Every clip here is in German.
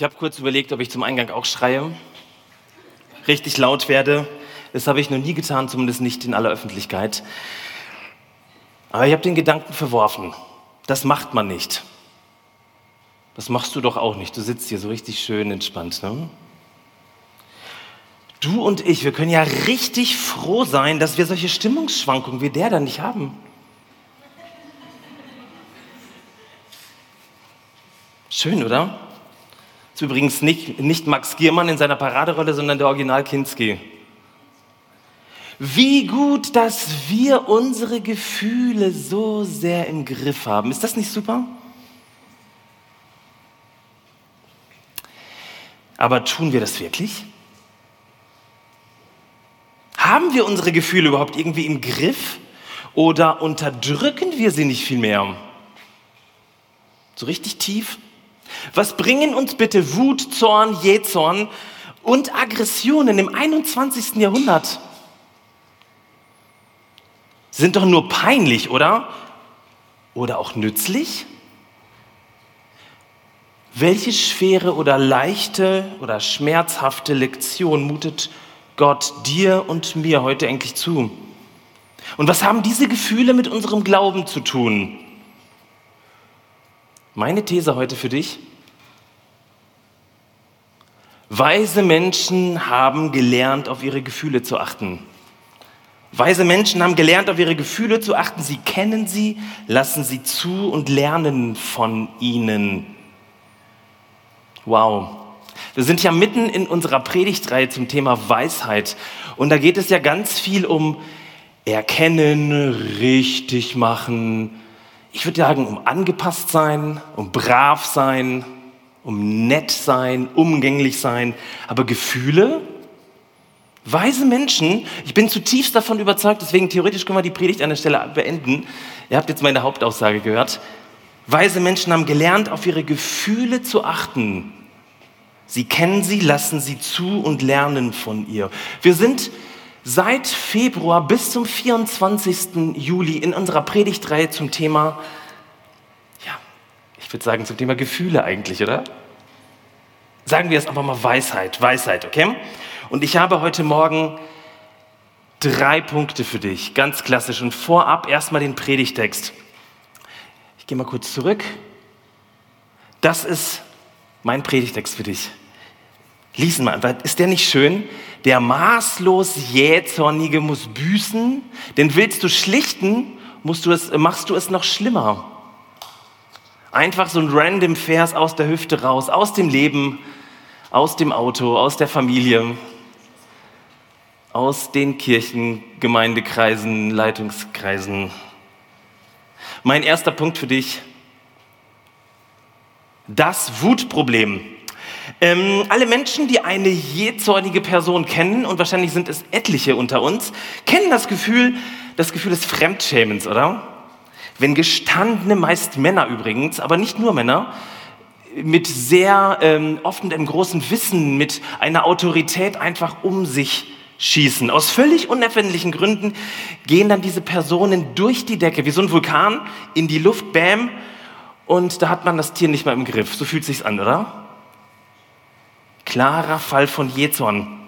Ich habe kurz überlegt, ob ich zum Eingang auch schreie, richtig laut werde. Das habe ich noch nie getan, zumindest nicht in aller Öffentlichkeit. Aber ich habe den Gedanken verworfen. Das macht man nicht. Das machst du doch auch nicht. Du sitzt hier so richtig schön entspannt. Ne? Du und ich, wir können ja richtig froh sein, dass wir solche Stimmungsschwankungen wie der da nicht haben. Schön, oder? Ist übrigens nicht, nicht Max Giermann in seiner Paraderolle, sondern der Original Kinski. Wie gut, dass wir unsere Gefühle so sehr im Griff haben. Ist das nicht super? Aber tun wir das wirklich? Haben wir unsere Gefühle überhaupt irgendwie im Griff oder unterdrücken wir sie nicht viel mehr? So richtig tief? Was bringen uns bitte Wut, Zorn, Jähzorn und Aggressionen im 21. Jahrhundert? Sind doch nur peinlich, oder? Oder auch nützlich? Welche schwere oder leichte oder schmerzhafte Lektion mutet Gott dir und mir heute eigentlich zu? Und was haben diese Gefühle mit unserem Glauben zu tun? Meine These heute für dich. Weise Menschen haben gelernt, auf ihre Gefühle zu achten. Weise Menschen haben gelernt, auf ihre Gefühle zu achten. Sie kennen sie, lassen sie zu und lernen von ihnen. Wow. Wir sind ja mitten in unserer Predigtreihe zum Thema Weisheit. Und da geht es ja ganz viel um Erkennen, richtig machen. Ich würde sagen, um angepasst sein, um brav sein, um nett sein, umgänglich sein. Aber Gefühle, weise Menschen, ich bin zutiefst davon überzeugt, deswegen theoretisch können wir die Predigt an der Stelle beenden. Ihr habt jetzt meine Hauptaussage gehört. Weise Menschen haben gelernt, auf ihre Gefühle zu achten. Sie kennen sie, lassen sie zu und lernen von ihr. Wir sind seit Februar bis zum 24. Juli in unserer Predigtreihe zum Thema ich würde sagen zum Thema Gefühle eigentlich, oder? Sagen wir es einfach mal Weisheit, Weisheit, okay? Und ich habe heute Morgen drei Punkte für dich, ganz klassisch. Und vorab erstmal den Predigtext. Ich gehe mal kurz zurück. Das ist mein Predigtext für dich. Lies mal, ist der nicht schön? Der maßlos jähzornige muss büßen, denn willst du schlichten, musst du es, machst du es noch schlimmer. Einfach so ein random Vers aus der Hüfte raus, aus dem Leben, aus dem Auto, aus der Familie, aus den Kirchen, Gemeindekreisen, Leitungskreisen. Mein erster Punkt für dich, das Wutproblem. Ähm, alle Menschen, die eine jähzornige Person kennen, und wahrscheinlich sind es etliche unter uns, kennen das Gefühl, das Gefühl des Fremdschämens, oder? Wenn gestandene, meist Männer übrigens, aber nicht nur Männer, mit sehr ähm, oft mit einem großen Wissen, mit einer Autorität einfach um sich schießen. Aus völlig unerfindlichen Gründen gehen dann diese Personen durch die Decke, wie so ein Vulkan, in die Luft, bam, und da hat man das Tier nicht mehr im Griff. So fühlt sich's an, oder? Klarer Fall von Jezorn.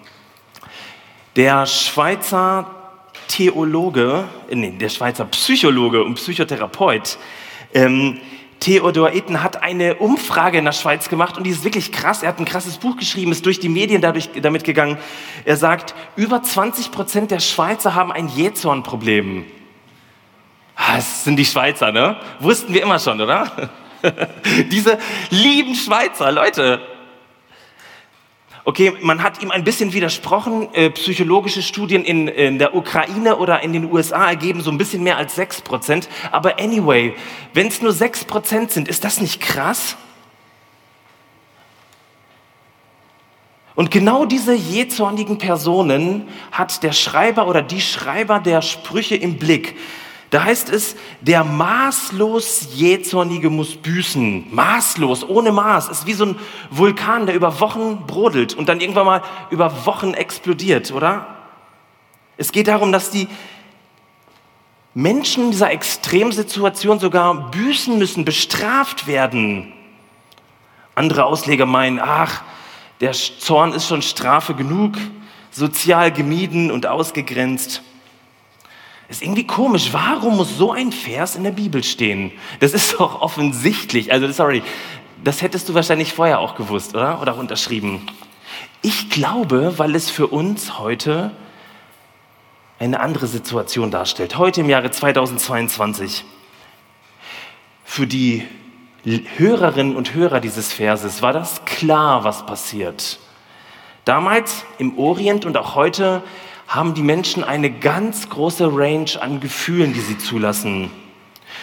Der Schweizer Theologe, äh, nee, der Schweizer Psychologe und Psychotherapeut, ähm, Theodor Itten hat eine Umfrage in der Schweiz gemacht und die ist wirklich krass. Er hat ein krasses Buch geschrieben, ist durch die Medien dadurch, damit gegangen. Er sagt, über 20 Prozent der Schweizer haben ein Jähzornproblem. Ah, das sind die Schweizer, ne? Wussten wir immer schon, oder? Diese lieben Schweizer, Leute, Okay, man hat ihm ein bisschen widersprochen. Äh, psychologische Studien in, der Ukraine oder in den USA ergeben so ein bisschen mehr als 6 Prozent. Aber anyway, wenn es nur 6 Prozent sind, ist das nicht krass? Und genau diese jähzornigen Personen hat der Schreiber oder die Schreiber der Sprüche im Blick. Da heißt es, der maßlos Jähzornige muss büßen. Maßlos, ohne Maß. Ist wie so ein Vulkan, der über Wochen brodelt und dann irgendwann mal über Wochen explodiert, oder? Es geht darum, dass die Menschen in dieser Extremsituation sogar büßen müssen, bestraft werden. Andere Ausleger meinen, ach, der Zorn ist schon Strafe genug, sozial gemieden und ausgegrenzt. Ist irgendwie komisch. Warum muss so ein Vers in der Bibel stehen? Das ist doch offensichtlich. Also, sorry, das hättest du wahrscheinlich vorher auch gewusst, oder? Oder auch unterschrieben. Ich glaube, weil es für uns heute eine andere Situation darstellt. Heute im Jahre 2022. Für die Hörerinnen und Hörer dieses Verses war das klar, was passiert. Damals im Orient und auch heute haben die Menschen eine ganz große Range an Gefühlen, die sie zulassen.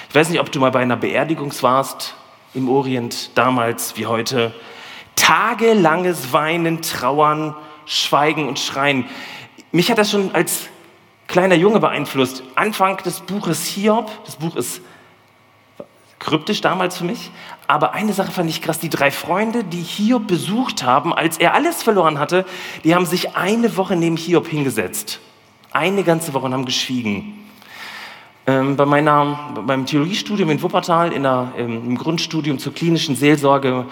Ich weiß nicht, ob du mal bei einer Beerdigung warst im Orient, damals wie heute. Tagelanges Weinen, Trauern, Schweigen und Schreien. Mich hat das schon als kleiner Junge beeinflusst. Anfang des Buches Hiob, das Buch ist kryptisch damals für mich. Aber eine Sache fand ich krass. Die drei Freunde, die Hiob besucht haben, als er alles verloren hatte, die haben sich eine Woche neben Hiob hingesetzt. Eine ganze Woche und haben geschwiegen. Ähm, bei meiner, beim Theologiestudium in Wuppertal, in der, im Grundstudium zur klinischen Seelsorge,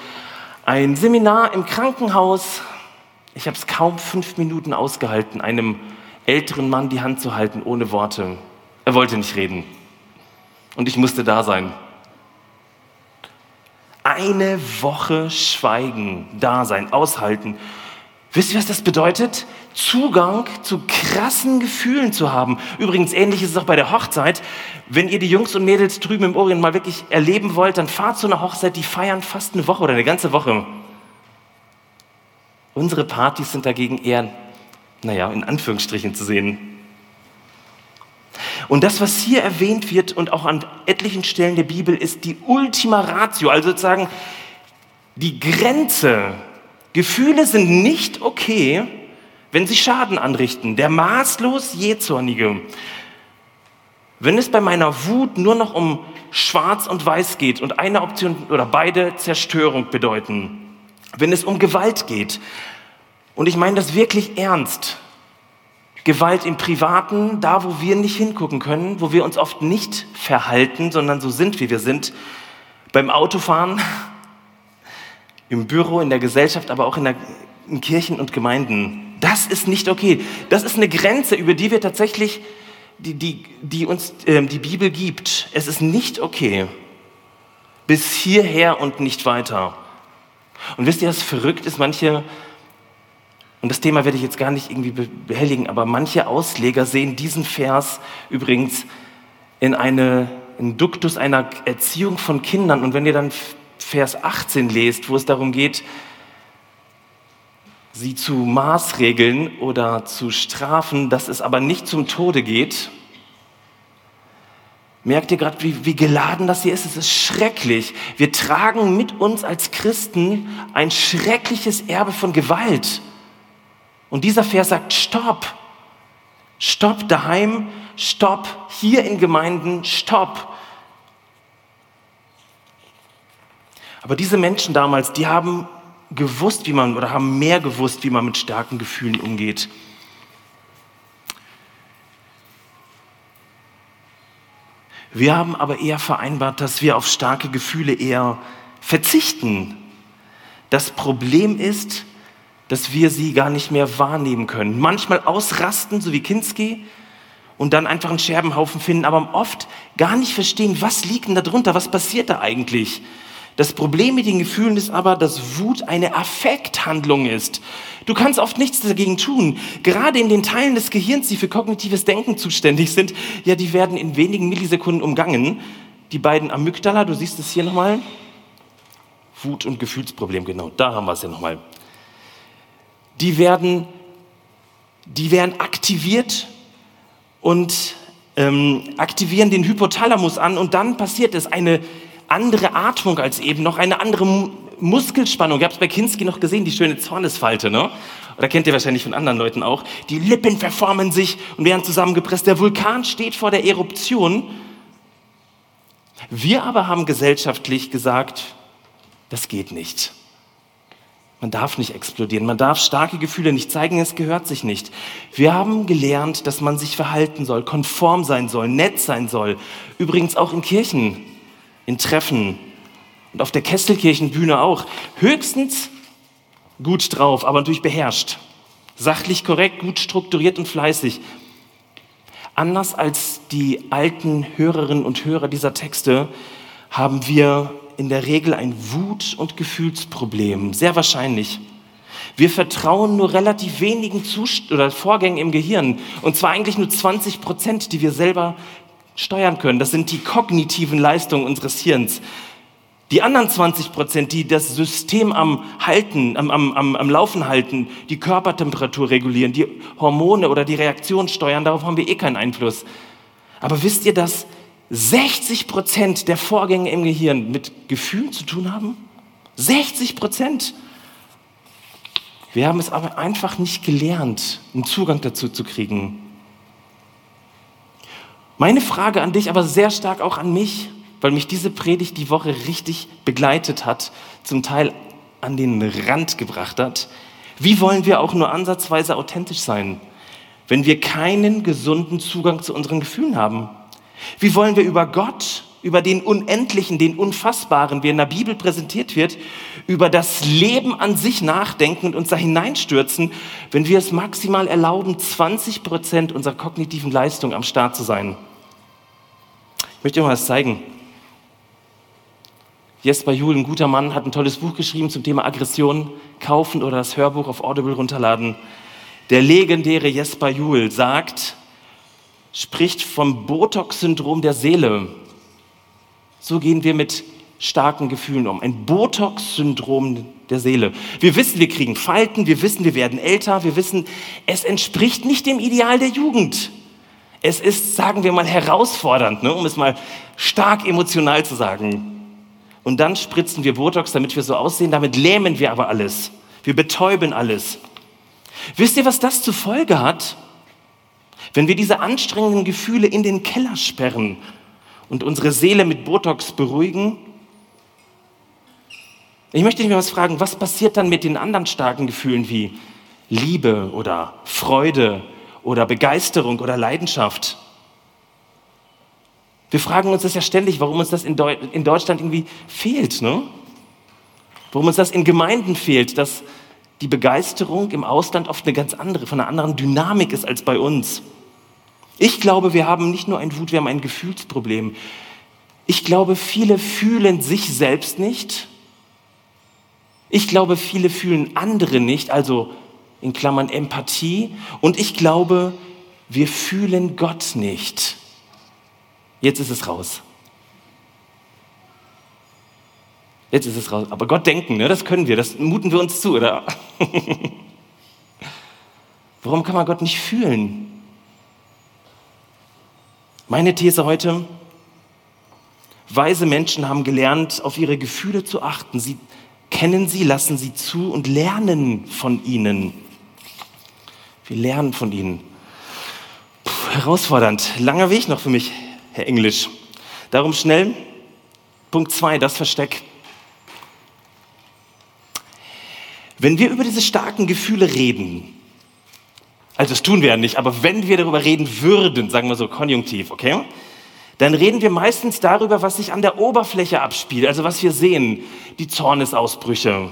ein Seminar im Krankenhaus. Ich habe es kaum fünf Minuten ausgehalten, einem älteren Mann die Hand zu halten, ohne Worte. Er wollte nicht reden. Und ich musste da sein eine Woche Schweigen, Dasein, aushalten. Wisst ihr, was das bedeutet? Zugang zu krassen Gefühlen zu haben. Übrigens, ähnlich ist es auch bei der Hochzeit. Wenn ihr die Jungs und Mädels drüben im Orient mal wirklich erleben wollt, dann fahrt zu einer Hochzeit, die feiern fast eine Woche oder eine ganze Woche. Unsere Partys sind dagegen eher, naja, in Anführungsstrichen zu sehen. Und das, was hier erwähnt wird und auch an etlichen Stellen der Bibel, ist die Ultima Ratio, also sozusagen die Grenze. Gefühle sind nicht okay, wenn sie Schaden anrichten. Der maßlos Jähzornige. Wenn es bei meiner Wut nur noch um Schwarz und Weiß geht und eine Option oder beide Zerstörung bedeuten. Wenn es um Gewalt geht. Und ich meine das wirklich ernst. Gewalt im Privaten, da wo wir nicht hingucken können, wo wir uns oft nicht verhalten, sondern so sind, wie wir sind. Beim Autofahren, im Büro, in der Gesellschaft, aber auch in, der, in Kirchen und Gemeinden. Das ist nicht okay. Das ist eine Grenze, über die wir tatsächlich, die, die, die uns äh, die Bibel gibt. Es ist nicht okay. Bis hierher und nicht weiter. Und wisst ihr, was verrückt ist? Manche und das Thema werde ich jetzt gar nicht irgendwie behelligen, aber manche Ausleger sehen diesen Vers übrigens in eine, in Duktus einer Erziehung von Kindern. Und wenn ihr dann Vers 18 lest, wo es darum geht, sie zu maßregeln oder zu strafen, dass es aber nicht zum Tode geht, Merkt ihr gerade, wie, wie, geladen das hier ist? Es ist schrecklich. Wir tragen mit uns als Christen ein schreckliches Erbe von Gewalt. Und dieser Vers sagt, stopp, stopp daheim, stopp hier in Gemeinden, stopp. Aber diese Menschen damals, die haben gewusst, wie man, oder haben mehr gewusst, wie man mit starken Gefühlen umgeht. Wir haben aber eher vereinbart, dass wir auf starke Gefühle eher verzichten. Das Problem ist, dass wir sie gar nicht mehr wahrnehmen können. Manchmal ausrasten, so wie Kinski, und dann einfach einen Scherbenhaufen finden, aber oft gar nicht verstehen, was liegt denn da drunter, was passiert da eigentlich. Das Problem mit den Gefühlen ist aber, dass Wut eine Affekthandlung ist. Du kannst oft nichts dagegen tun. Gerade in den Teilen des Gehirns, die für kognitives Denken zuständig sind, ja, die werden in wenigen Millisekunden umgangen. Die beiden Amygdala, du siehst es hier nochmal. Wut- und Gefühlsproblem, genau, da haben wir es ja nochmal die werden, die werden aktiviert und ähm, aktivieren den Hypothalamus an und dann passiert es eine andere Atmung als eben noch, eine andere Muskelspannung. Ihr habt es bei Kinski noch gesehen, die schöne Zornesfalte, ne? Oder kennt ihr wahrscheinlich von anderen Leuten auch. Die Lippen verformen sich und werden zusammengepresst. Der Vulkan steht vor der Eruption. Wir aber haben gesellschaftlich gesagt, das geht nicht. Man darf nicht explodieren, man darf starke Gefühle nicht zeigen, es gehört sich nicht. Wir haben gelernt, dass man sich verhalten soll, konform sein soll, nett sein soll. Übrigens auch in Kirchen, in Treffen. und auf der Kesselkirchenbühne auch, höchstens gut drauf, aber natürlich beherrscht. Sachlich korrekt, gut strukturiert und fleißig. Anders als die alten Hörerinnen und Hörer dieser Texte haben wir in der Regel ein Wut- und Gefühlsproblem, sehr wahrscheinlich. Wir vertrauen nur relativ wenigen Zust oder Vorgängen im Gehirn, und zwar eigentlich nur 20 Prozent, die wir selber steuern können. Das sind die kognitiven Leistungen unseres Hirns. Die anderen 20 Prozent, die das System am Halten, am, am, am Laufen halten, die Körpertemperatur regulieren, die Hormone oder die Reaktion steuern, darauf haben wir eh keinen Einfluss. Aber wisst ihr, dass 60 Prozent der Vorgänge im Gehirn mit Gefühlen zu tun haben? 60 Prozent. Wir haben es aber einfach nicht gelernt, einen Zugang dazu zu kriegen. Meine Frage an dich, aber sehr stark auch an mich, weil mich diese Predigt die Woche richtig begleitet hat, zum Teil an den Rand gebracht hat. Wie wollen wir auch nur ansatzweise authentisch sein, wenn wir keinen gesunden Zugang zu unseren Gefühlen haben? Wie wollen wir über Gott, über den Unendlichen, den Unfassbaren, wie in der Bibel präsentiert wird, über das Leben an sich nachdenken und uns da hineinstürzen, wenn wir es maximal erlauben, 20 Prozent unserer kognitiven Leistung am Start zu sein? Ich möchte dir mal was zeigen. Jesper Juhl, ein guter Mann, hat ein tolles Buch geschrieben zum Thema Aggression. Kaufen oder das Hörbuch auf Audible runterladen. Der legendäre Jesper Juhl sagt, spricht vom Botox-Syndrom der Seele. So gehen wir mit starken Gefühlen um. Ein Botox-Syndrom der Seele. Wir wissen, wir kriegen Falten, wir wissen, wir werden älter, wir wissen, es entspricht nicht dem Ideal der Jugend. Es ist, sagen wir mal, herausfordernd, ne, um es mal stark emotional zu sagen und dann spritzen wir Botox, damit wir so aussehen. Damit lähmen wir aber alles. Wir betäuben alles. Wisst ihr, was das zur Folge hat? Wenn wir diese anstrengenden Gefühle in den Keller sperren und unsere Seele mit Botox beruhigen, ich möchte mal was fragen, was passiert dann mit den anderen starken Gefühlen wie Liebe oder Freude oder Begeisterung oder Leidenschaft? Wir fragen uns das ja ständig, warum uns das in, Deu in Deutschland irgendwie fehlt. Ne? Warum uns das in Gemeinden fehlt, dass die Begeisterung im Ausland oft eine ganz andere, von einer anderen Dynamik ist als bei uns. Ich glaube, wir haben nicht nur ein Wut, wir haben ein Gefühlsproblem. Ich glaube, viele fühlen sich selbst nicht. Ich glaube, viele fühlen andere nicht, also in Klammern Empathie. Und ich glaube, wir fühlen Gott nicht. Jetzt ist es raus. Jetzt ist es raus. Aber Gott denken, ne, das können wir, das muten wir uns zu, oder? Warum kann man Gott nicht fühlen? Meine These heute, weise Menschen haben gelernt, auf ihre Gefühle zu achten. Sie kennen sie, lassen sie zu und lernen von ihnen. Wir lernen von ihnen. Puh, herausfordernd, langer Weg noch für mich. Herr Englisch. Darum schnell. Punkt 2, das Versteck. Wenn wir über diese starken Gefühle reden, also das tun wir ja nicht, aber wenn wir darüber reden würden, sagen wir so konjunktiv, okay, dann reden wir meistens darüber, was sich an der Oberfläche abspielt, also was wir sehen, die Zornesausbrüche.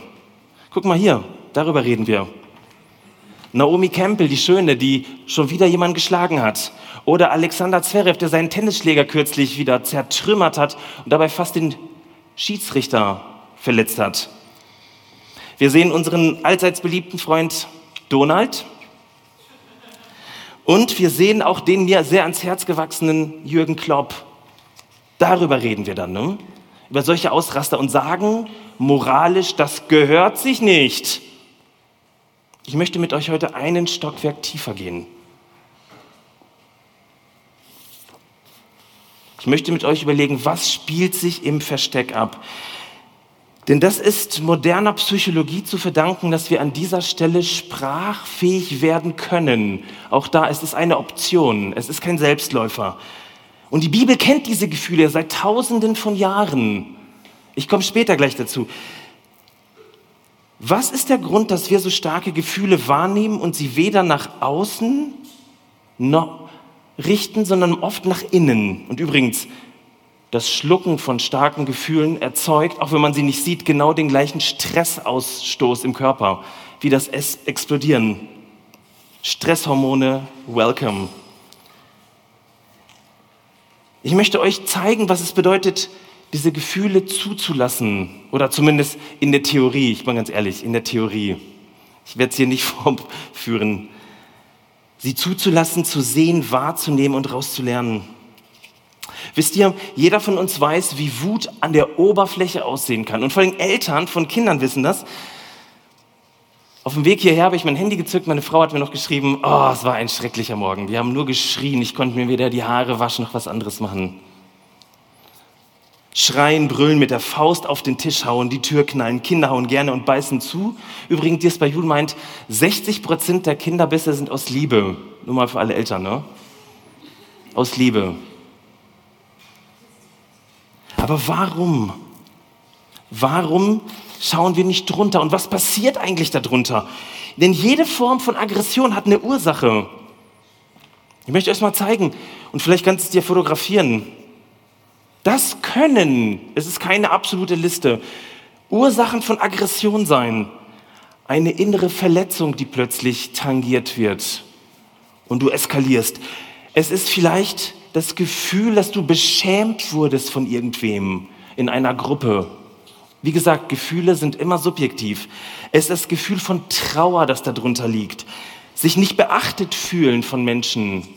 Guck mal hier, darüber reden wir. Naomi Campbell, die Schöne, die schon wieder jemanden geschlagen hat. Oder Alexander Zverev, der seinen Tennisschläger kürzlich wieder zertrümmert hat und dabei fast den Schiedsrichter verletzt hat. Wir sehen unseren allseits beliebten Freund Donald. Und wir sehen auch den mir sehr ans Herz gewachsenen Jürgen Klopp. Darüber reden wir dann, ne? über solche Ausraster und sagen moralisch, das gehört sich nicht. Ich möchte mit euch heute einen Stockwerk tiefer gehen. Ich möchte mit euch überlegen, was spielt sich im Versteck ab. Denn das ist moderner Psychologie zu verdanken, dass wir an dieser Stelle sprachfähig werden können. Auch da ist es eine Option, es ist kein Selbstläufer. Und die Bibel kennt diese Gefühle seit Tausenden von Jahren. Ich komme später gleich dazu. Was ist der Grund, dass wir so starke Gefühle wahrnehmen und sie weder nach außen noch richten, sondern oft nach innen. Und übrigens, das Schlucken von starken Gefühlen erzeugt, auch wenn man sie nicht sieht, genau den gleichen Stressausstoß im Körper, wie das Explodieren. Stresshormone, welcome. Ich möchte euch zeigen, was es bedeutet, diese Gefühle zuzulassen. Oder zumindest in der Theorie, ich bin ganz ehrlich, in der Theorie. Ich werde es hier nicht vorführen. Sie zuzulassen, zu sehen, wahrzunehmen und rauszulernen. Wisst ihr, jeder von uns weiß, wie Wut an der Oberfläche aussehen kann. Und vor allem Eltern von Kindern wissen das. Auf dem Weg hierher habe ich mein Handy gezückt. Meine Frau hat mir noch geschrieben, oh, es war ein schrecklicher Morgen. Wir haben nur geschrien. Ich konnte mir weder die Haare waschen noch was anderes machen. Schreien, brüllen, mit der Faust auf den Tisch hauen, die Tür knallen, Kinder hauen gerne und beißen zu. Übrigens, dies bei Jul meint, 60 Prozent der Kinderbisse sind aus Liebe. Nur mal für alle Eltern, ne? Aus Liebe. Aber warum? Warum schauen wir nicht drunter? Und was passiert eigentlich darunter? Denn jede Form von Aggression hat eine Ursache. Ich möchte euch mal zeigen und vielleicht kannst du es dir fotografieren. Das können, es ist keine absolute Liste, Ursachen von Aggression sein. Eine innere Verletzung, die plötzlich tangiert wird und du eskalierst. Es ist vielleicht das Gefühl, dass du beschämt wurdest von irgendwem in einer Gruppe. Wie gesagt, Gefühle sind immer subjektiv. Es ist das Gefühl von Trauer, das darunter liegt. Sich nicht beachtet fühlen von Menschen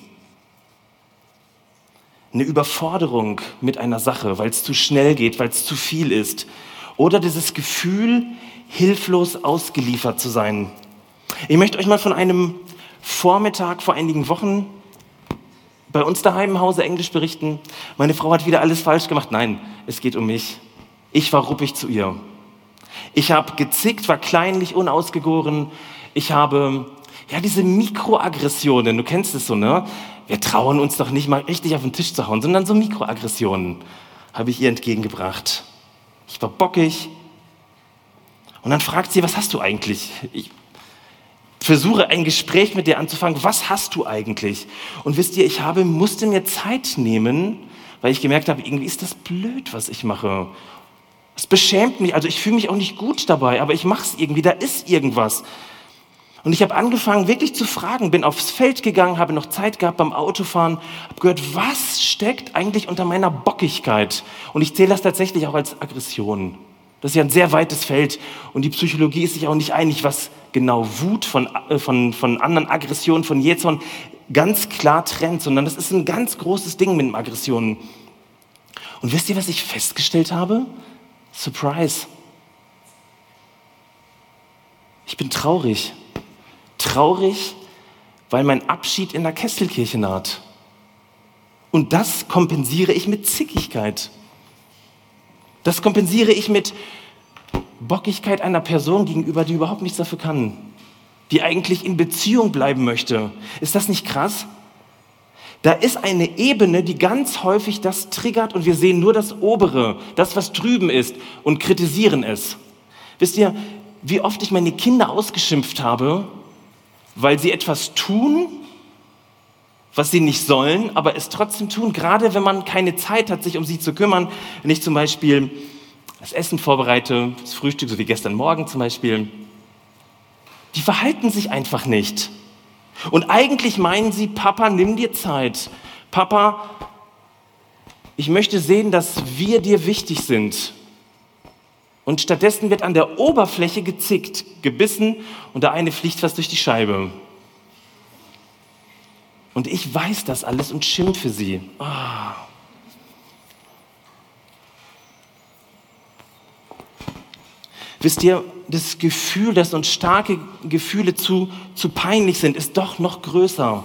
eine Überforderung mit einer Sache, weil es zu schnell geht, weil es zu viel ist. Oder dieses Gefühl, hilflos ausgeliefert zu sein. Ich möchte euch mal von einem Vormittag vor einigen Wochen bei uns daheim im Hause Englisch berichten. Meine Frau hat wieder alles falsch gemacht. Nein, es geht um mich. Ich war ruppig zu ihr. Ich habe gezickt, war kleinlich, unausgegoren. Ich habe ja diese Mikroaggressionen, du kennst es so, ne? wir trauen uns doch nicht mal richtig auf den Tisch zu hauen, sondern so Mikroaggressionen habe ich ihr entgegengebracht. Ich war bockig. Und dann fragt sie, was hast du eigentlich? Ich versuche ein Gespräch mit dir anzufangen. Was hast du eigentlich? Und wisst ihr, ich habe, musste mir Zeit nehmen, weil ich gemerkt habe, irgendwie ist das blöd, was ich mache. Es beschämt mich, also ich fühle mich auch nicht gut dabei, aber ich mache es irgendwie, da ist irgendwas. Und ich habe angefangen, wirklich zu fragen, bin aufs Feld gegangen, habe noch Zeit gehabt beim Autofahren, habe gehört, was steckt eigentlich unter meiner Bockigkeit? Und ich zähle das tatsächlich auch als Aggression. Das ist ja ein sehr weites Feld und die Psychologie ist sich auch nicht einig, was genau Wut von, äh, von, von anderen Aggressionen, von Jezorn ganz klar trennt, sondern das ist ein ganz großes Ding mit Aggressionen. Und wisst ihr, was ich festgestellt habe? Surprise. Ich bin traurig traurig, weil mein Abschied in der Kesselkirche naht. Und das kompensiere ich mit Zickigkeit. Das kompensiere ich mit Bockigkeit einer Person gegenüber, die überhaupt nichts dafür kann, die eigentlich in Beziehung bleiben möchte. Ist das nicht krass? Da ist eine Ebene, die ganz häufig das triggert und wir sehen nur das Obere, das, was drüben ist und kritisieren es. Wisst ihr, wie oft ich meine Kinder ausgeschimpft habe, weil sie etwas tun, was sie nicht sollen, aber es trotzdem tun, gerade wenn man keine Zeit hat, sich um sie zu kümmern. Wenn ich zum Beispiel das Essen vorbereite, das Frühstück, so wie gestern Morgen zum Beispiel, die verhalten sich einfach nicht. Und eigentlich meinen sie, Papa, nimm dir Zeit. Papa, ich möchte sehen, dass wir dir wichtig sind. Und stattdessen wird an der Oberfläche gezickt, gebissen und der eine fliegt fast durch die Scheibe. Und ich weiß das alles und schimpfe sie. Oh. Wisst ihr, das Gefühl, dass uns starke Gefühle zu, zu peinlich sind, ist doch noch größer.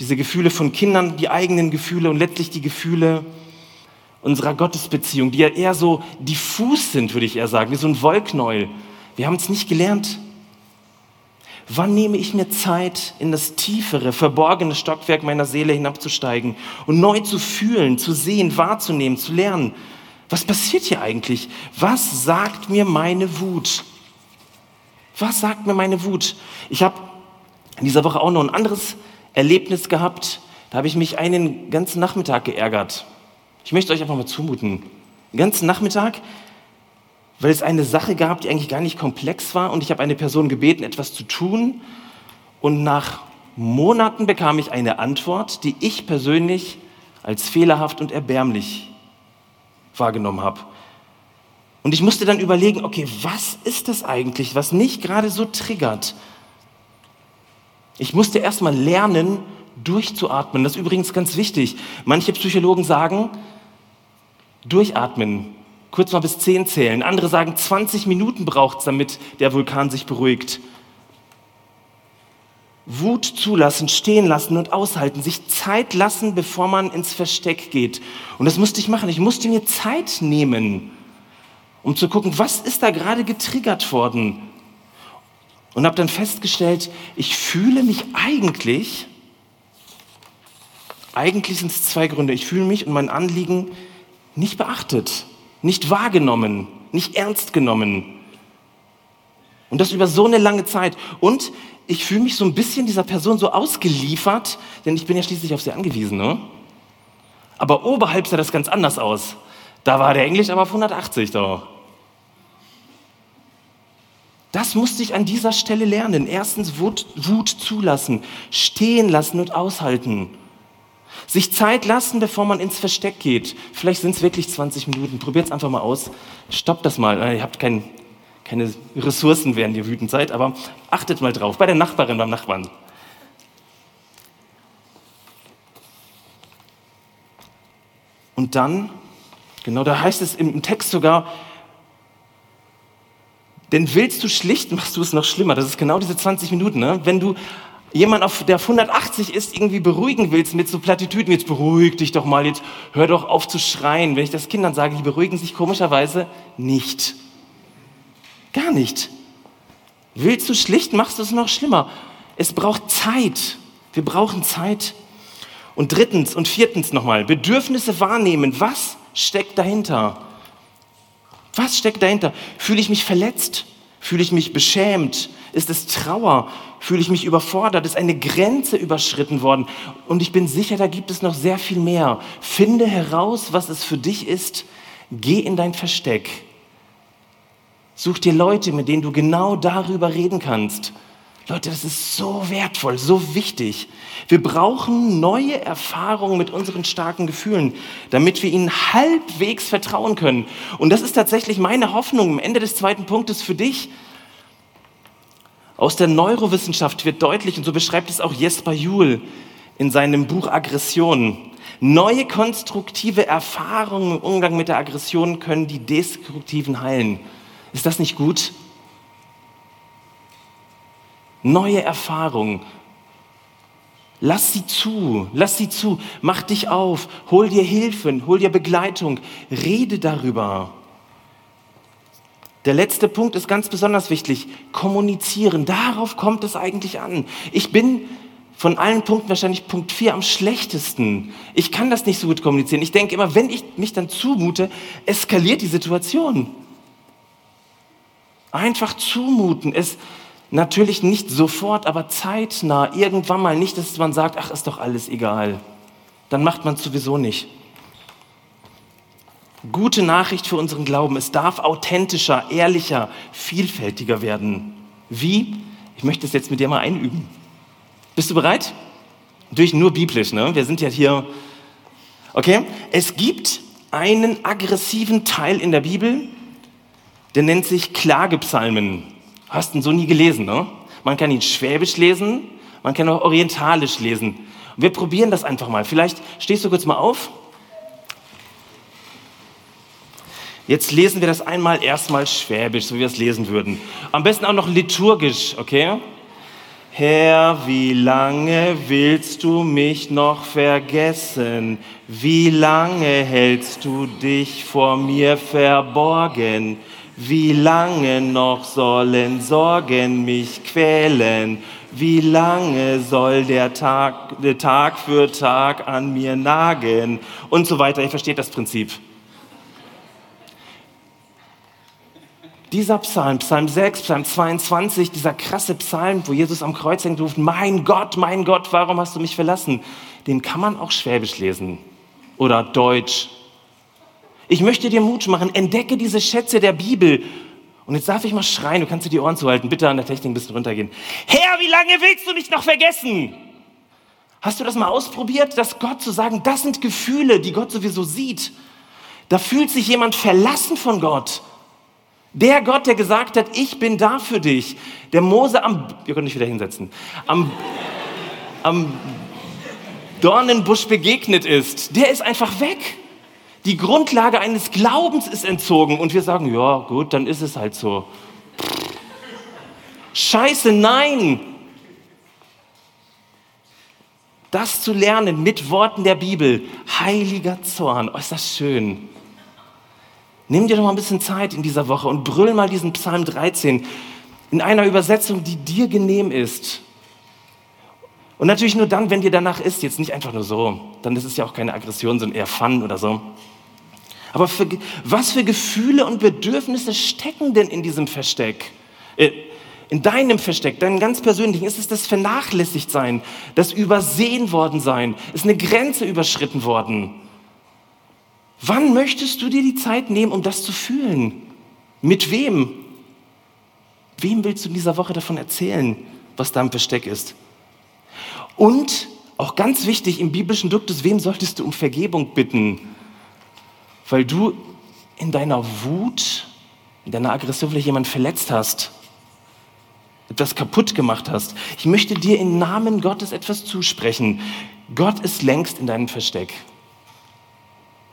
Diese Gefühle von Kindern, die eigenen Gefühle und letztlich die Gefühle unserer Gottesbeziehung, die ja eher so diffus sind, würde ich eher sagen, wie so ein Wollknäuel. Wir haben es nicht gelernt. Wann nehme ich mir Zeit, in das tiefere, verborgene Stockwerk meiner Seele hinabzusteigen und neu zu fühlen, zu sehen, wahrzunehmen, zu lernen? Was passiert hier eigentlich? Was sagt mir meine Wut? Was sagt mir meine Wut? Ich habe in dieser Woche auch noch ein anderes Erlebnis gehabt. Da habe ich mich einen ganzen Nachmittag geärgert. Ich möchte euch einfach mal zumuten. Den ganzen Nachmittag, weil es eine Sache gab, die eigentlich gar nicht komplex war und ich habe eine Person gebeten, etwas zu tun und nach Monaten bekam ich eine Antwort, die ich persönlich als fehlerhaft und erbärmlich wahrgenommen habe. Und ich musste dann überlegen, okay, was ist das eigentlich, was mich gerade so triggert? Ich musste erstmal lernen, durchzuatmen. Das ist übrigens ganz wichtig. Manche Psychologen sagen, durchatmen, kurz mal bis 10 zählen. Andere sagen, 20 Minuten braucht es, damit der Vulkan sich beruhigt. Wut zulassen, stehen lassen und aushalten, sich Zeit lassen, bevor man ins Versteck geht. Und das musste ich machen. Ich musste mir Zeit nehmen, um zu gucken, was ist da gerade getriggert worden. Und habe dann festgestellt, ich fühle mich eigentlich, eigentlich sind es zwei Gründe, ich fühle mich und mein Anliegen nicht beachtet, nicht wahrgenommen, nicht ernst genommen. Und das über so eine lange Zeit. Und ich fühle mich so ein bisschen dieser Person so ausgeliefert, denn ich bin ja schließlich auf sie angewiesen. Ne? Aber oberhalb sah das ganz anders aus. Da war der Englisch aber auf 180 doch. Das musste ich an dieser Stelle lernen. Erstens Wut, Wut zulassen, stehen lassen und aushalten. Sich Zeit lassen, bevor man ins Versteck geht. Vielleicht sind es wirklich 20 Minuten. Probiert es einfach mal aus. Stoppt das mal. Ihr habt kein, keine Ressourcen während ihr wütend seid, aber achtet mal drauf. Bei der Nachbarin, beim Nachbarn. Und dann, genau da heißt es im Text sogar, denn willst du schlicht, machst du es noch schlimmer. Das ist genau diese 20 Minuten. Ne? Wenn du jemand, auf, der auf 180 ist, irgendwie beruhigen willst mit so Plattitüden, jetzt beruhig dich doch mal, jetzt hör doch auf zu schreien. Wenn ich das Kindern sage, die beruhigen sich komischerweise nicht. Gar nicht. Willst du schlicht, machst du es noch schlimmer. Es braucht Zeit. Wir brauchen Zeit. Und drittens und viertens nochmal, Bedürfnisse wahrnehmen. Was steckt dahinter? Was steckt dahinter? Fühle ich mich verletzt? Fühle ich mich beschämt? Ist es Trauer? Fühle ich mich überfordert? Ist eine Grenze überschritten worden? Und ich bin sicher, da gibt es noch sehr viel mehr. Finde heraus, was es für dich ist. Geh in dein Versteck. Such dir Leute, mit denen du genau darüber reden kannst. Leute, das ist so wertvoll, so wichtig. Wir brauchen neue Erfahrungen mit unseren starken Gefühlen, damit wir ihnen halbwegs vertrauen können. Und das ist tatsächlich meine Hoffnung am Ende des zweiten Punktes für dich. Aus der Neurowissenschaft wird deutlich, und so beschreibt es auch Jesper Juhl in seinem Buch Aggression, neue konstruktive Erfahrungen im Umgang mit der Aggression können die destruktiven heilen. Ist das nicht gut? neue Erfahrungen. Lass sie zu, lass sie zu, mach dich auf, hol dir Hilfen, hol dir Begleitung, rede darüber. Der letzte Punkt ist ganz besonders wichtig, kommunizieren. Darauf kommt es eigentlich an. Ich bin von allen Punkten wahrscheinlich Punkt 4 am schlechtesten. Ich kann das nicht so gut kommunizieren. Ich denke immer, wenn ich mich dann zumute, eskaliert die Situation. Einfach zumuten. Es, Natürlich nicht sofort, aber zeitnah, irgendwann mal nicht, dass man sagt, ach, ist doch alles egal. Dann macht man es sowieso nicht. Gute Nachricht für unseren Glauben, es darf authentischer, ehrlicher, vielfältiger werden. Wie? Ich möchte es jetzt mit dir mal einüben. Bist du bereit? Natürlich nur biblisch, ne? Wir sind ja hier. Okay? Es gibt einen aggressiven Teil in der Bibel, der nennt sich Klagepsalmen. Hast ihn so nie gelesen, ne? Man kann ihn schwäbisch lesen, man kann auch orientalisch lesen. Wir probieren das einfach mal. Vielleicht stehst du kurz mal auf. Jetzt lesen wir das einmal erstmal schwäbisch, so wie wir es lesen würden. Am besten auch noch liturgisch, okay? Herr, wie lange willst du mich noch vergessen? Wie lange hältst du dich vor mir verborgen? Wie lange noch sollen Sorgen mich quälen? Wie lange soll der Tag, der Tag für Tag an mir nagen? Und so weiter. Ihr versteht das Prinzip. Dieser Psalm, Psalm 6, Psalm 22, dieser krasse Psalm, wo Jesus am Kreuz hängt ruft, mein Gott, mein Gott, warum hast du mich verlassen? Den kann man auch schwäbisch lesen oder deutsch Ich möchte dir Mut machen. Entdecke diese Schätze der Bibel. Und jetzt darf ich mal schreien, du kannst dir die Ohren zuhalten. Bitte an der Technik ein bisschen runtergehen. Herr, wie lange willst du mich noch vergessen? Hast du das mal ausprobiert, dass Gott zu sagen, das sind Gefühle, die Gott sowieso sieht? Da fühlt sich jemand verlassen von Gott. Der Gott, der gesagt hat, ich bin da für dich. Der Mose am, ihr könnt nicht wieder hinsetzen, am, am Dornenbusch begegnet ist, der ist einfach weg. Die Grundlage eines Glaubens ist entzogen und wir sagen, ja gut, dann ist es halt so. Scheiße, nein. Das zu lernen mit Worten der Bibel, heiliger Zorn, oh, ist das schön. Nimm dir doch mal ein bisschen Zeit in dieser Woche und brüll mal diesen Psalm 13 in einer Übersetzung, die dir genehm ist. Und natürlich nur dann, wenn dir danach ist, jetzt nicht einfach nur so. Dann ist es ja auch keine Aggression, sondern eher Fun oder so. Aber für, was für Gefühle und Bedürfnisse stecken denn in diesem Versteck? Äh, in deinem Versteck, deinem ganz persönlichen, ist es das Vernachlässigtsein, das Übersehen worden sein, ist eine Grenze überschritten worden. Wann möchtest du dir die Zeit nehmen, um das zu fühlen? Mit wem? Wem willst du in dieser Woche davon erzählen, was da im Versteck ist? Und auch ganz wichtig im biblischen Duktus, wem solltest du um Vergebung bitten? Weil du in deiner Wut, in deiner Aggression vielleicht jemanden verletzt hast etwas kaputt gemacht hast. Ich möchte dir im Namen Gottes etwas zusprechen. Gott ist längst in deinem Versteck.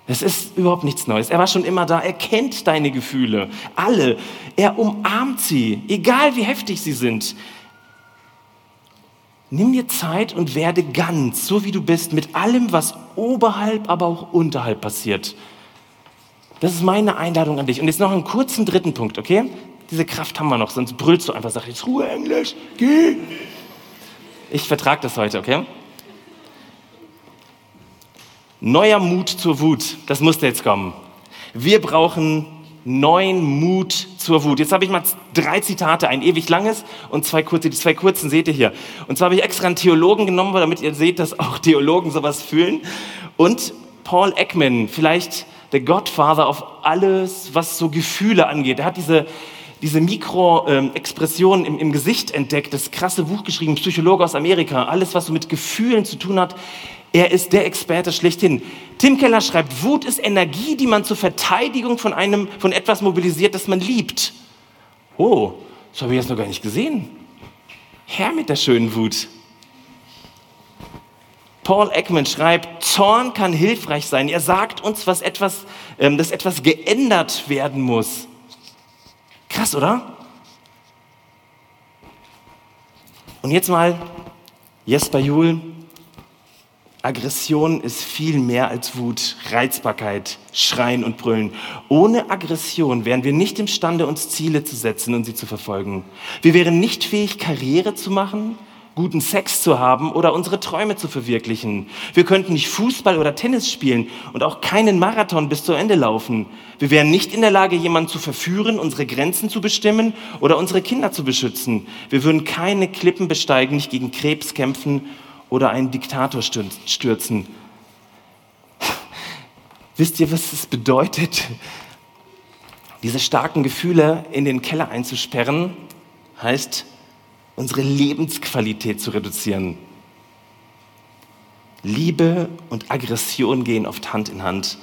Es ist überhaupt nichts Neues. Er war schon immer da. Er kennt deine Gefühle. Alle. Er umarmt sie, egal wie heftig sie sind. Nimm dir Zeit und werde ganz, so wie du bist, mit allem, was oberhalb, aber auch unterhalb passiert. Das ist meine Einladung an dich. Und jetzt noch einen kurzen dritten Punkt, okay? Diese Kraft haben wir noch, sonst brüllst du einfach, sag jetzt Ruhe, Englisch, geh. Ich vertrage das heute, okay? Neuer Mut zur Wut, das musste jetzt kommen. Wir brauchen neuen Mut zur Wut. Jetzt habe ich mal drei Zitate, ein ewig langes und zwei kurze. Die zwei kurzen seht ihr hier. Und zwar habe ich extra einen Theologen genommen, damit ihr seht, dass auch Theologen sowas fühlen. Und Paul Ekman, vielleicht der Gottvater auf alles, was so Gefühle angeht. Er hat diese diese Mikroexpressionen im, im Gesicht entdeckt, das krasse Buch geschrieben, Psychologe aus Amerika, alles, was so mit Gefühlen zu tun hat. Er ist der Experte schlechthin. Tim Keller schreibt, Wut ist Energie, die man zur Verteidigung von, einem, von etwas mobilisiert, das man liebt. Oh, das habe ich jetzt noch gar nicht gesehen. Herr mit der schönen Wut. Paul Ekman schreibt, Zorn kann hilfreich sein. Er sagt uns, was etwas, ähm, dass etwas geändert werden muss. Krass, oder? Und jetzt mal Jesper Juhl. Aggression ist viel mehr als Wut, Reizbarkeit, Schreien und Brüllen. Ohne Aggression wären wir nicht imstande, uns Ziele zu setzen und sie zu verfolgen. Wir wären nicht fähig, Karriere zu machen, guten Sex zu haben oder unsere Träume zu verwirklichen. Wir könnten nicht Fußball oder Tennis spielen und auch keinen Marathon bis zu Ende laufen. Wir wären nicht in der Lage, jemanden zu verführen, unsere Grenzen zu bestimmen oder unsere Kinder zu beschützen. Wir würden keine Klippen besteigen, nicht gegen Krebs kämpfen oder einen Diktator stürzen. Wisst ihr, was es bedeutet, diese starken Gefühle in den Keller einzusperren? Heißt, unsere Lebensqualität zu reduzieren. Liebe und Aggression gehen oft Hand in Hand.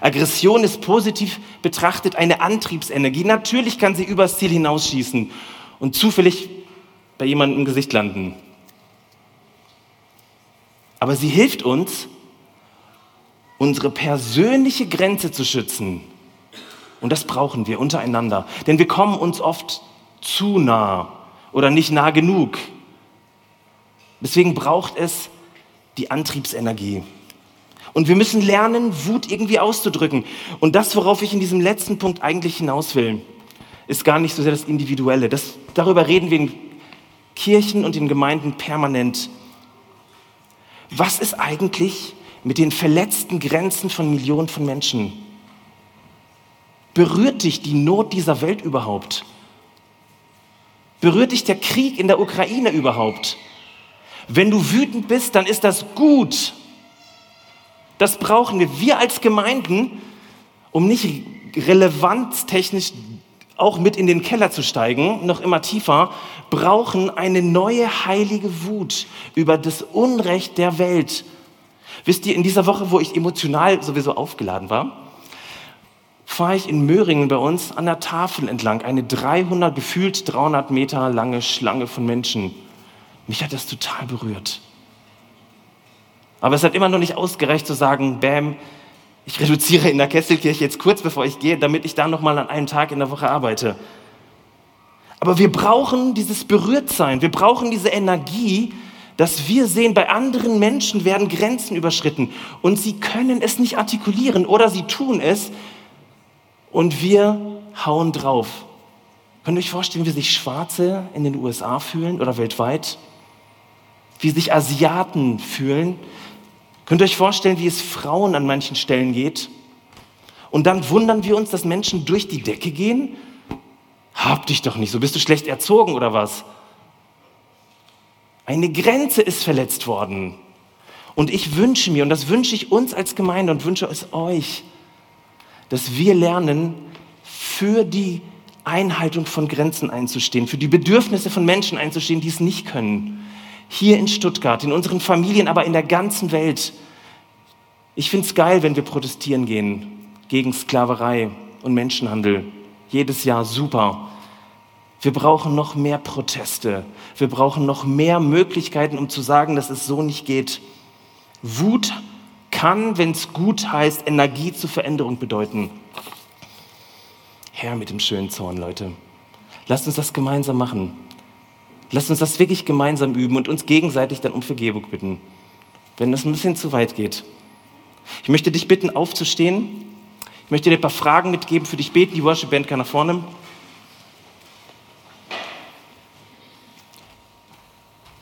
Aggression ist positiv betrachtet eine Antriebsenergie. Natürlich kann sie übers Ziel hinausschießen und zufällig bei jemandem im Gesicht landen. Aber sie hilft uns, unsere persönliche Grenze zu schützen. Und das brauchen wir untereinander. Denn wir kommen uns oft zu nah oder nicht nah genug. Deswegen braucht es die Antriebsenergie. Und wir müssen lernen, Wut irgendwie auszudrücken. Und das, worauf ich in diesem letzten Punkt eigentlich hinaus will, ist gar nicht so sehr das Individuelle. Das, darüber reden wir in Kirchen und in Gemeinden permanent. Was ist eigentlich mit den verletzten Grenzen von Millionen von Menschen? Berührt dich die Not dieser Welt überhaupt? Berührt dich der Krieg in der Ukraine überhaupt? Wenn du wütend bist, dann ist das gut. Das brauchen wir. Wir als Gemeinden um nicht relevanztechnisch auch mit in den Keller zu steigen, noch immer tiefer, brauchen eine neue heilige Wut über das Unrecht der Welt. Wisst ihr, in dieser Woche, wo ich emotional sowieso aufgeladen war, fahre ich in Möhringen bei uns an der Tafel entlang, eine 300, gefühlt 300 Meter lange Schlange von Menschen. Mich hat das total berührt. Aber es hat immer noch nicht ausgereicht zu sagen, Bam, ich reduziere in der Kesselkirche jetzt kurz bevor ich gehe, damit ich da nochmal an einem Tag in der Woche arbeite. Aber wir brauchen dieses Berührtsein, wir brauchen diese Energie, dass wir sehen, bei anderen Menschen werden Grenzen überschritten und sie können es nicht artikulieren oder sie tun es und wir hauen drauf. Könnt ihr euch vorstellen, wie sich Schwarze in den USA fühlen oder weltweit? Wie sich Asiaten fühlen? Könnt ihr euch vorstellen, wie es Frauen an manchen Stellen geht? Und dann wundern wir uns, dass Menschen durch die Decke gehen? Hab dich doch nicht so, bist du schlecht erzogen oder was? Eine Grenze ist verletzt worden. Und ich wünsche mir, und das wünsche ich uns als Gemeinde und wünsche es euch, dass wir lernen, für die Einhaltung von Grenzen einzustehen, für die Bedürfnisse von Menschen einzustehen, die es nicht können hier in Stuttgart, in unseren Familien, aber in der ganzen Welt. Ich finde es geil, wenn wir protestieren gehen gegen Sklaverei und Menschenhandel. Jedes Jahr super. Wir brauchen noch mehr Proteste. Wir brauchen noch mehr Möglichkeiten, um zu sagen, dass es so nicht geht. Wut kann, wenn es gut heißt, Energie zur Veränderung bedeuten. Herr mit dem schönen Zorn, Leute. Lasst uns das gemeinsam machen. Lasst uns das wirklich gemeinsam üben und uns gegenseitig dann um Vergebung bitten, wenn das ein bisschen zu weit geht. Ich möchte dich bitten, aufzustehen. Ich möchte dir ein paar Fragen mitgeben, für dich beten. Die Worship Band kann nach vorne.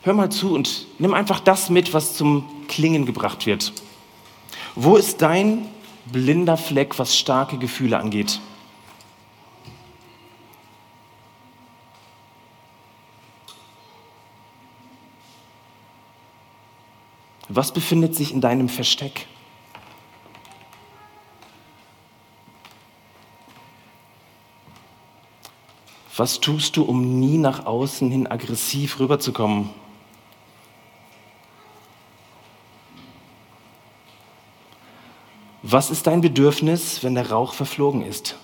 Hör mal zu und nimm einfach das mit, was zum Klingen gebracht wird. Wo ist dein blinder Fleck, was starke Gefühle angeht? Was befindet sich in deinem Versteck? Was tust du, um nie nach außen hin aggressiv rüberzukommen? Was ist dein Bedürfnis, wenn der Rauch verflogen ist?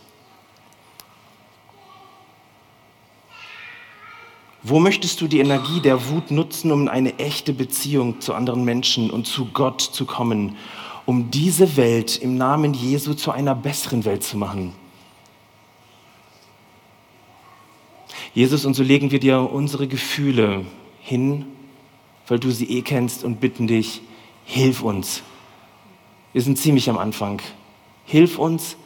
Wo möchtest du die Energie der Wut nutzen, um in eine echte Beziehung zu anderen Menschen und zu Gott zu kommen, um diese Welt im Namen Jesu zu einer besseren Welt zu machen? Jesus, und so legen wir dir unsere Gefühle hin, weil du sie eh kennst und bitten dich, hilf uns. Wir sind ziemlich am Anfang. Hilf uns.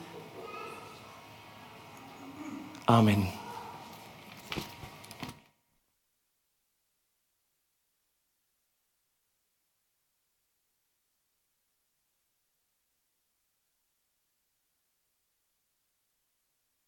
Amen.